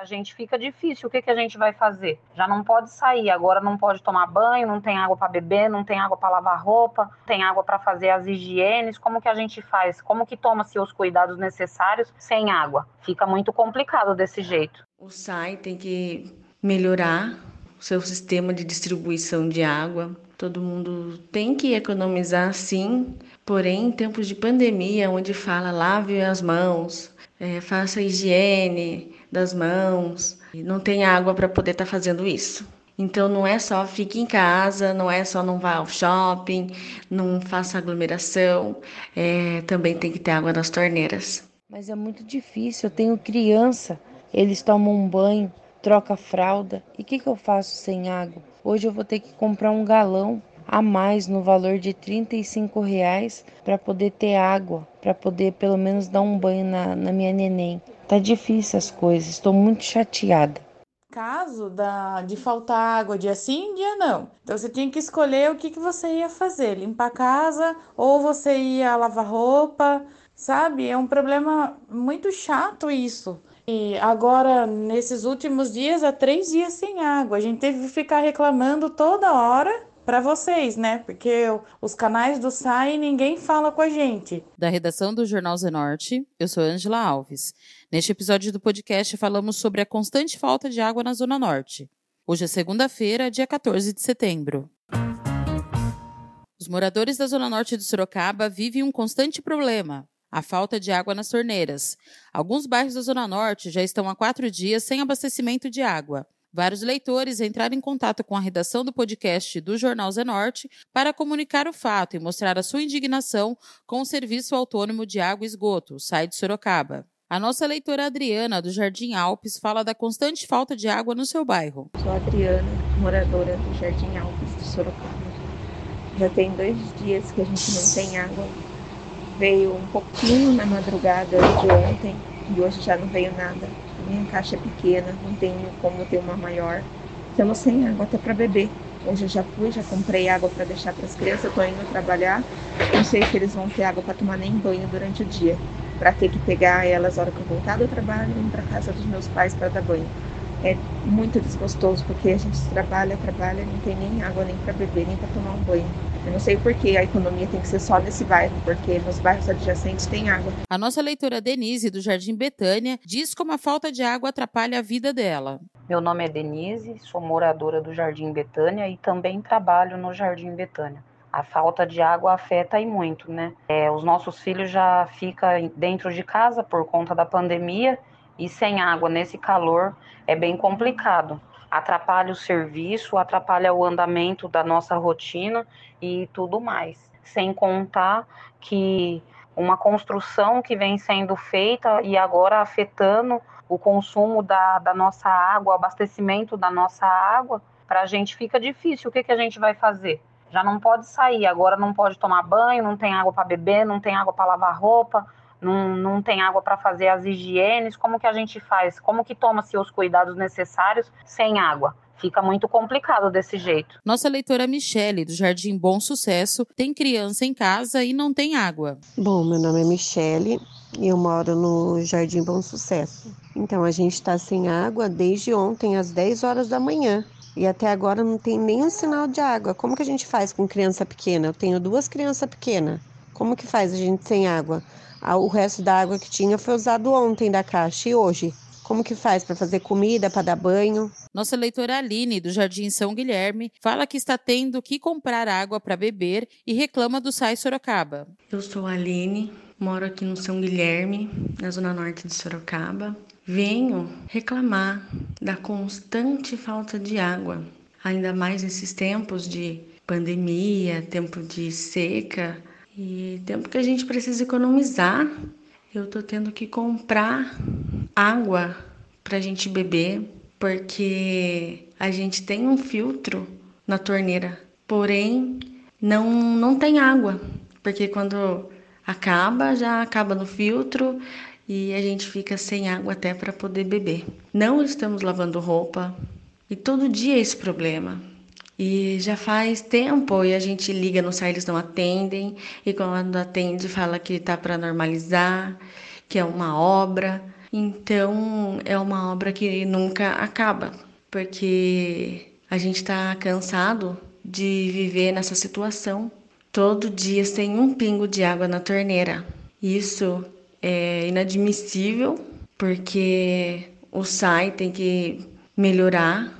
a gente fica difícil. O que, que a gente vai fazer? Já não pode sair, agora não pode tomar banho, não tem água para beber, não tem água para lavar roupa, não tem água para fazer as higienes. Como que a gente faz? Como que toma-se os cuidados necessários sem água? Fica muito complicado desse jeito. O SAI tem que melhorar o seu sistema de distribuição de água. Todo mundo tem que economizar, sim, porém, em tempos de pandemia, onde fala lave as mãos, é, faça higiene, das mãos, não tem água para poder estar tá fazendo isso. Então não é só fique em casa, não é só não vá ao shopping, não faça aglomeração, é, também tem que ter água nas torneiras. Mas é muito difícil, eu tenho criança, eles tomam um banho, troca fralda, e o que, que eu faço sem água? Hoje eu vou ter que comprar um galão a mais no valor de 35 reais para poder ter água, para poder pelo menos dar um banho na, na minha neném. Tá difícil as coisas, estou muito chateada. Caso da, de faltar água dia sim, dia não. Então você tinha que escolher o que, que você ia fazer: limpar a casa ou você ia lavar roupa, sabe? É um problema muito chato isso. E agora, nesses últimos dias, há três dias sem água. A gente teve que ficar reclamando toda hora para vocês, né? Porque os canais do SAI ninguém fala com a gente. Da redação do Jornal Zenorte, eu sou Angela Alves. Neste episódio do podcast falamos sobre a constante falta de água na Zona Norte. Hoje é segunda-feira, dia 14 de setembro. Os moradores da Zona Norte de Sorocaba vivem um constante problema: a falta de água nas torneiras. Alguns bairros da Zona Norte já estão há quatro dias sem abastecimento de água. Vários leitores entraram em contato com a redação do podcast do Jornal Zenorte para comunicar o fato e mostrar a sua indignação com o Serviço Autônomo de Água e Esgoto, SAI de Sorocaba. A nossa leitora Adriana, do Jardim Alpes, fala da constante falta de água no seu bairro. Sou Adriana, moradora do Jardim Alpes de Sorocaba. Já tem dois dias que a gente não tem água. Veio um pouquinho na madrugada de ontem e hoje já não veio nada minha caixa é pequena, não tenho como ter uma maior. Estamos sem água até para beber. Hoje eu já fui, já comprei água para deixar para as crianças, estou indo trabalhar. Não sei se eles vão ter água para tomar nem banho durante o dia, para ter que pegar elas na hora que eu voltar do trabalho e ir para casa dos meus pais para dar banho. É muito desgostoso porque a gente trabalha, trabalha, não tem nem água nem para beber, nem para tomar um banho. Eu não sei por que a economia tem que ser só nesse bairro, porque nos bairros adjacentes tem água. A nossa leitora Denise, do Jardim Betânia, diz como a falta de água atrapalha a vida dela. Meu nome é Denise, sou moradora do Jardim Betânia e também trabalho no Jardim Betânia. A falta de água afeta e muito, né? É, os nossos filhos já ficam dentro de casa por conta da pandemia e sem água nesse calor é bem complicado atrapalha o serviço, atrapalha o andamento da nossa rotina e tudo mais. Sem contar que uma construção que vem sendo feita e agora afetando o consumo da, da nossa água, o abastecimento da nossa água, para a gente fica difícil. O que, que a gente vai fazer? Já não pode sair, agora não pode tomar banho, não tem água para beber, não tem água para lavar roupa, não, não tem água para fazer as higienes, como que a gente faz? Como que toma-se os cuidados necessários sem água? Fica muito complicado desse jeito. Nossa leitora Michele, do Jardim Bom Sucesso, tem criança em casa e não tem água. Bom, meu nome é Michele e eu moro no Jardim Bom Sucesso. Então, a gente está sem água desde ontem, às 10 horas da manhã. E até agora não tem nenhum sinal de água. Como que a gente faz com criança pequena? Eu tenho duas crianças pequenas. Como que faz a gente sem água? O resto da água que tinha foi usado ontem da caixa e hoje. Como que faz para fazer comida, para dar banho? Nossa leitora Aline, do Jardim São Guilherme, fala que está tendo que comprar água para beber e reclama do SAI Sorocaba. Eu sou a Aline, moro aqui no São Guilherme, na zona norte de Sorocaba. Venho reclamar da constante falta de água, ainda mais nesses tempos de pandemia, tempo de seca. E tempo que a gente precisa economizar, eu tô tendo que comprar água pra gente beber, porque a gente tem um filtro na torneira, porém não não tem água, porque quando acaba já acaba no filtro e a gente fica sem água até para poder beber. Não estamos lavando roupa e todo dia é esse problema. E já faz tempo e a gente liga no site, eles não atendem, e quando atende fala que está para normalizar, que é uma obra. Então é uma obra que nunca acaba, porque a gente está cansado de viver nessa situação todo dia sem um pingo de água na torneira. Isso é inadmissível, porque o SAI tem que melhorar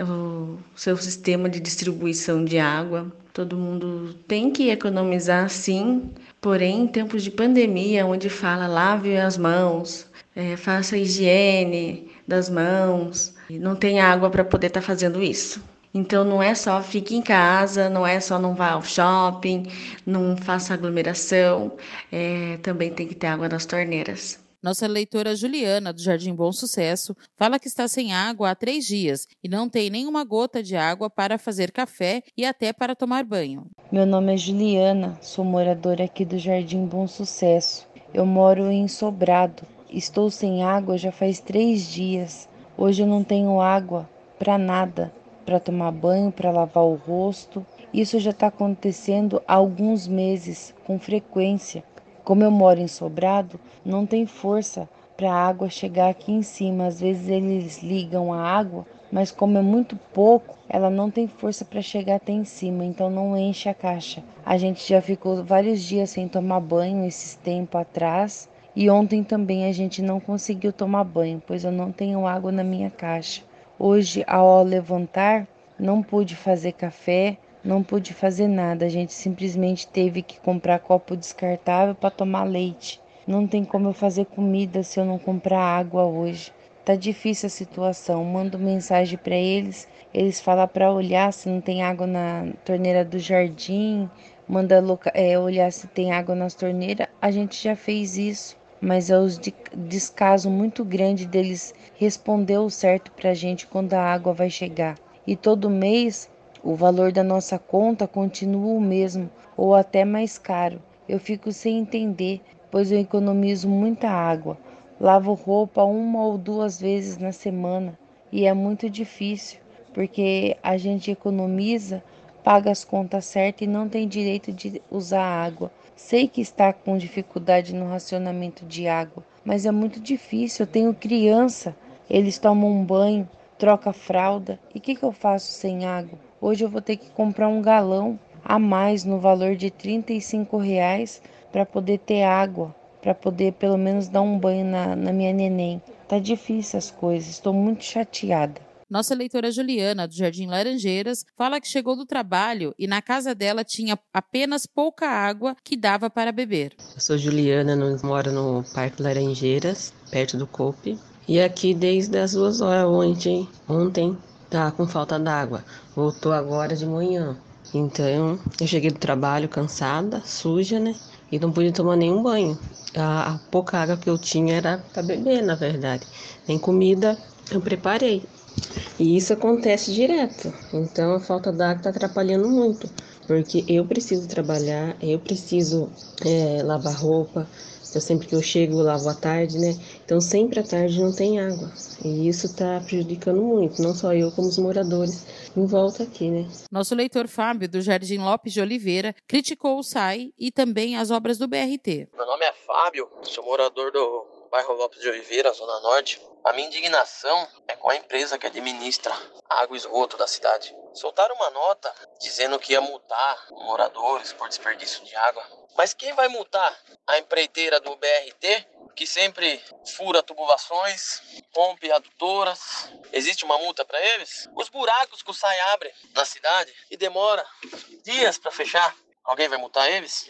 o seu sistema de distribuição de água. Todo mundo tem que economizar sim, porém em tempos de pandemia, onde fala lave as mãos, é, faça higiene das mãos, não tem água para poder estar tá fazendo isso. Então não é só fique em casa, não é só não vá ao shopping, não faça aglomeração, é, também tem que ter água nas torneiras. Nossa leitora Juliana, do Jardim Bom Sucesso, fala que está sem água há três dias e não tem nenhuma gota de água para fazer café e até para tomar banho. Meu nome é Juliana, sou moradora aqui do Jardim Bom Sucesso. Eu moro em Sobrado. Estou sem água já faz três dias. Hoje eu não tenho água para nada para tomar banho, para lavar o rosto. Isso já está acontecendo há alguns meses, com frequência. Como eu moro em sobrado, não tem força para a água chegar aqui em cima. Às vezes eles ligam a água, mas como é muito pouco, ela não tem força para chegar até em cima, então não enche a caixa. A gente já ficou vários dias sem tomar banho esses tempos atrás. E ontem também a gente não conseguiu tomar banho, pois eu não tenho água na minha caixa. Hoje, ao levantar, não pude fazer café, não pude fazer nada. A gente simplesmente teve que comprar copo descartável para tomar leite. Não tem como eu fazer comida se eu não comprar água hoje. Tá difícil a situação. Mando mensagem para eles, eles falam para olhar se não tem água na torneira do jardim, manda é, olhar se tem água nas torneiras. A gente já fez isso mas é os descaso muito grande deles responder o certo para a gente quando a água vai chegar. E todo mês o valor da nossa conta continua o mesmo ou até mais caro. Eu fico sem entender, pois eu economizo muita água. Lavo roupa uma ou duas vezes na semana e é muito difícil, porque a gente economiza, paga as contas certas e não tem direito de usar água. Sei que está com dificuldade no racionamento de água, mas é muito difícil. Eu tenho criança, eles tomam um banho, troca fralda. E o que, que eu faço sem água? Hoje eu vou ter que comprar um galão a mais no valor de 35 reais para poder ter água, para poder pelo menos dar um banho na, na minha neném. Tá difícil as coisas, estou muito chateada. Nossa leitora Juliana, do Jardim Laranjeiras, fala que chegou do trabalho e na casa dela tinha apenas pouca água que dava para beber. Eu sou Juliana, moro no Parque Laranjeiras, perto do COPE. E aqui desde as duas horas ontem, ontem tá com falta d'água. Voltou agora de manhã. Então eu cheguei do trabalho cansada, suja, né? E não pude tomar nenhum banho. A, pouca água que eu tinha era para beber, na verdade. Nem comida eu preparei. E isso acontece direto. Então a falta d'água está atrapalhando muito. Porque eu preciso trabalhar, eu preciso é, lavar roupa. Então sempre que eu chego eu lavo à tarde, né? Então sempre à tarde não tem água. E isso está prejudicando muito, não só eu, como os moradores em volta aqui, né? Nosso leitor Fábio, do Jardim Lopes de Oliveira, criticou o SAI e também as obras do BRT. Meu nome é Fábio, sou morador do bairro Lopes de Oliveira, Zona Norte. A minha indignação é com a empresa que administra água e esgoto da cidade. Soltaram uma nota dizendo que ia multar moradores por desperdício de água. Mas quem vai multar? A empreiteira do BRT, que sempre fura tubulações, rompe adutoras. Existe uma multa para eles? Os buracos que o SAI abre na cidade e demora dias para fechar. Alguém vai multar eles?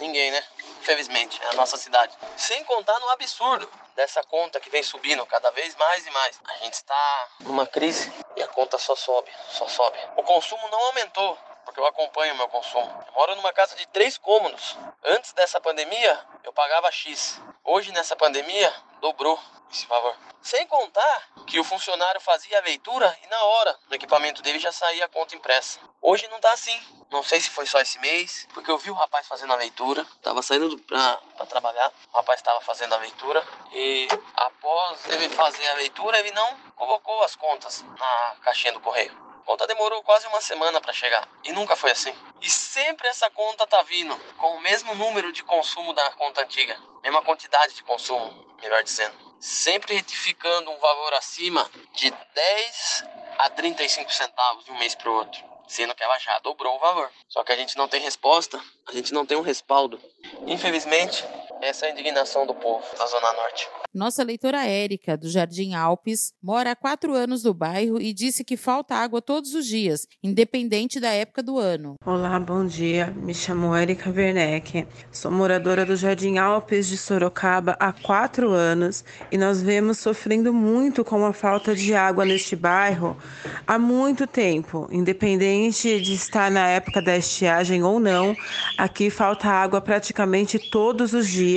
Ninguém, né? Infelizmente, é a nossa cidade. Sem contar no absurdo dessa conta que vem subindo cada vez mais e mais. A gente está numa crise e a conta só sobe, só sobe. O consumo não aumentou, porque eu acompanho o meu consumo. Eu moro numa casa de três cômodos. Antes dessa pandemia, eu pagava X. Hoje, nessa pandemia, dobrou esse valor. Sem contar que o funcionário fazia a leitura e na hora no equipamento dele já saía a conta impressa. Hoje não tá assim. Não sei se foi só esse mês, porque eu vi o rapaz fazendo a leitura. Tava saindo pra, pra trabalhar, o rapaz estava fazendo a leitura e após ele fazer a leitura, ele não colocou as contas na caixinha do correio. A conta demorou quase uma semana para chegar e nunca foi assim. E sempre essa conta tá vindo com o mesmo número de consumo da conta antiga, mesma quantidade de consumo, melhor dizendo. Sempre retificando um valor acima de 10 a 35 centavos de um mês para o outro, sendo que ela já dobrou o valor. Só que a gente não tem resposta, a gente não tem um respaldo. Infelizmente, essa é a indignação do povo da Zona Norte. Nossa leitora Érica, do Jardim Alpes, mora há quatro anos no bairro e disse que falta água todos os dias, independente da época do ano. Olá, bom dia. Me chamo Érica Werneck. Sou moradora do Jardim Alpes de Sorocaba há quatro anos e nós vemos sofrendo muito com a falta de água neste bairro há muito tempo. Independente de estar na época da estiagem ou não, aqui falta água praticamente todos os dias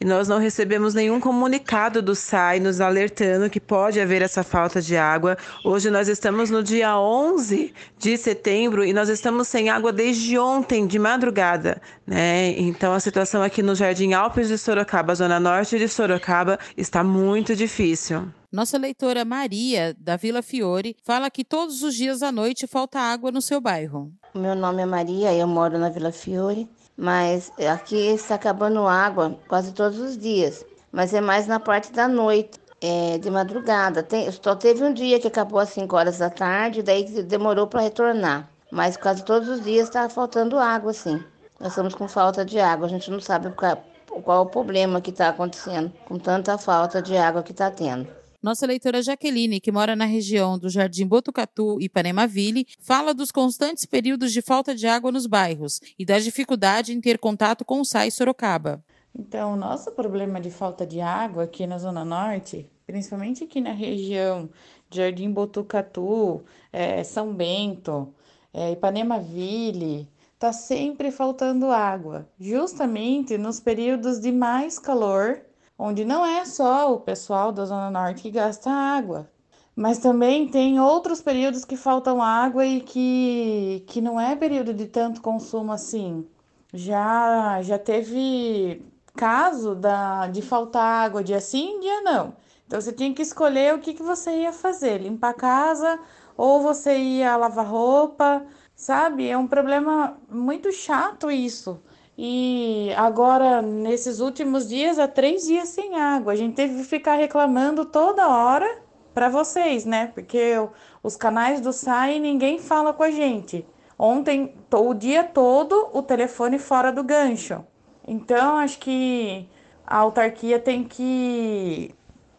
e nós não recebemos nenhum comunicado do SAI nos alertando que pode haver essa falta de água. Hoje nós estamos no dia 11 de setembro e nós estamos sem água desde ontem de madrugada, né? Então a situação aqui no Jardim Alpes de Sorocaba, zona norte de Sorocaba, está muito difícil. Nossa leitora Maria, da Vila Fiore, fala que todos os dias à noite falta água no seu bairro. Meu nome é Maria, eu moro na Vila Fiore, mas aqui está acabando água quase todos os dias mas é mais na parte da noite, é, de madrugada. Tem, só teve um dia que acabou às 5 horas da tarde, daí demorou para retornar. Mas quase todos os dias está faltando água, sim. Nós estamos com falta de água, a gente não sabe qual, qual o problema que está acontecendo com tanta falta de água que está tendo. Nossa leitora Jaqueline, que mora na região do Jardim Botucatu e Panemaville, fala dos constantes períodos de falta de água nos bairros e da dificuldade em ter contato com o SAI Sorocaba. Então, o nosso problema de falta de água aqui na Zona Norte, principalmente aqui na região de Jardim Botucatu, é, São Bento, é, Ipanema-Ville, tá sempre faltando água, justamente nos períodos de mais calor, onde não é só o pessoal da Zona Norte que gasta água, mas também tem outros períodos que faltam água e que, que não é período de tanto consumo assim. Já, já teve caso da, de faltar água dia sim, dia não. Então você tinha que escolher o que, que você ia fazer, limpar a casa ou você ia lavar roupa, sabe? É um problema muito chato isso. E agora, nesses últimos dias, há três dias sem água. A gente teve que ficar reclamando toda hora para vocês, né? Porque os canais do SAI ninguém fala com a gente. Ontem, o dia todo, o telefone fora do gancho. Então, acho que a autarquia tem que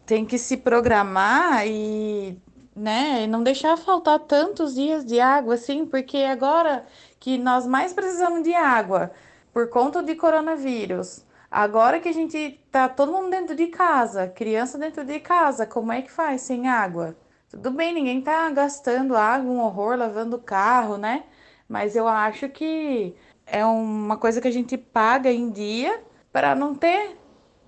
tem que se programar e, né, não deixar faltar tantos dias de água assim, porque agora que nós mais precisamos de água por conta de coronavírus, agora que a gente tá todo mundo dentro de casa, criança dentro de casa, como é que faz sem água? Tudo bem, ninguém tá gastando água, um horror, lavando o carro, né? Mas eu acho que é uma coisa que a gente paga em dia para não ter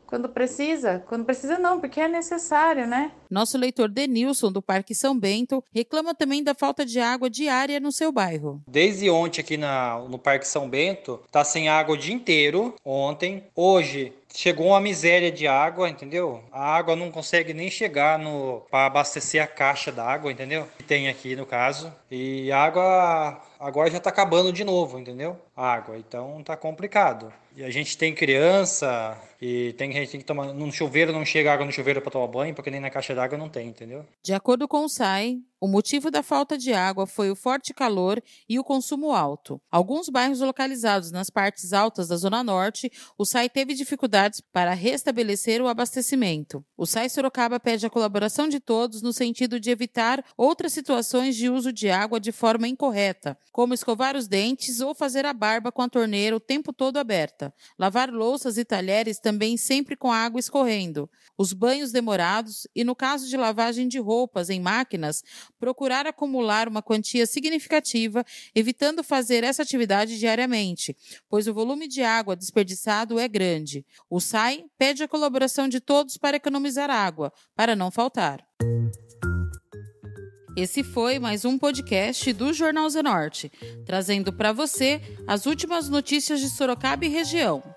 quando precisa. Quando precisa, não, porque é necessário, né? Nosso leitor Denilson, do Parque São Bento, reclama também da falta de água diária no seu bairro. Desde ontem, aqui na, no Parque São Bento, tá sem água o dia inteiro. Ontem. Hoje, chegou uma miséria de água, entendeu? A água não consegue nem chegar no para abastecer a caixa d'água, entendeu? Que tem aqui no caso. E a água agora já tá acabando de novo, entendeu? A água, então tá complicado. E a gente tem criança e tem, gente tem que tomar. No chuveiro não chega água no chuveiro para tomar banho, porque nem na caixa d'água não tem, entendeu? De acordo com o SAI, o motivo da falta de água foi o forte calor e o consumo alto. Alguns bairros localizados nas partes altas da Zona Norte, o SAI teve dificuldades para restabelecer o abastecimento. O SAI Sorocaba pede a colaboração de todos no sentido de evitar outras situações de uso de água de forma incorreta, como escovar os dentes ou fazer a barba com a torneira o tempo todo aberta. Lavar louças e talheres também sempre com água escorrendo. Os banhos demorados e, no caso de lavagem de roupas em máquinas, procurar acumular uma quantia significativa, evitando fazer essa atividade diariamente, pois o volume de água desperdiçado é grande. O SAI pede a colaboração de todos para economizar água, para não faltar. Esse foi mais um podcast do Jornal Zenorte, trazendo para você as últimas notícias de Sorocaba e região.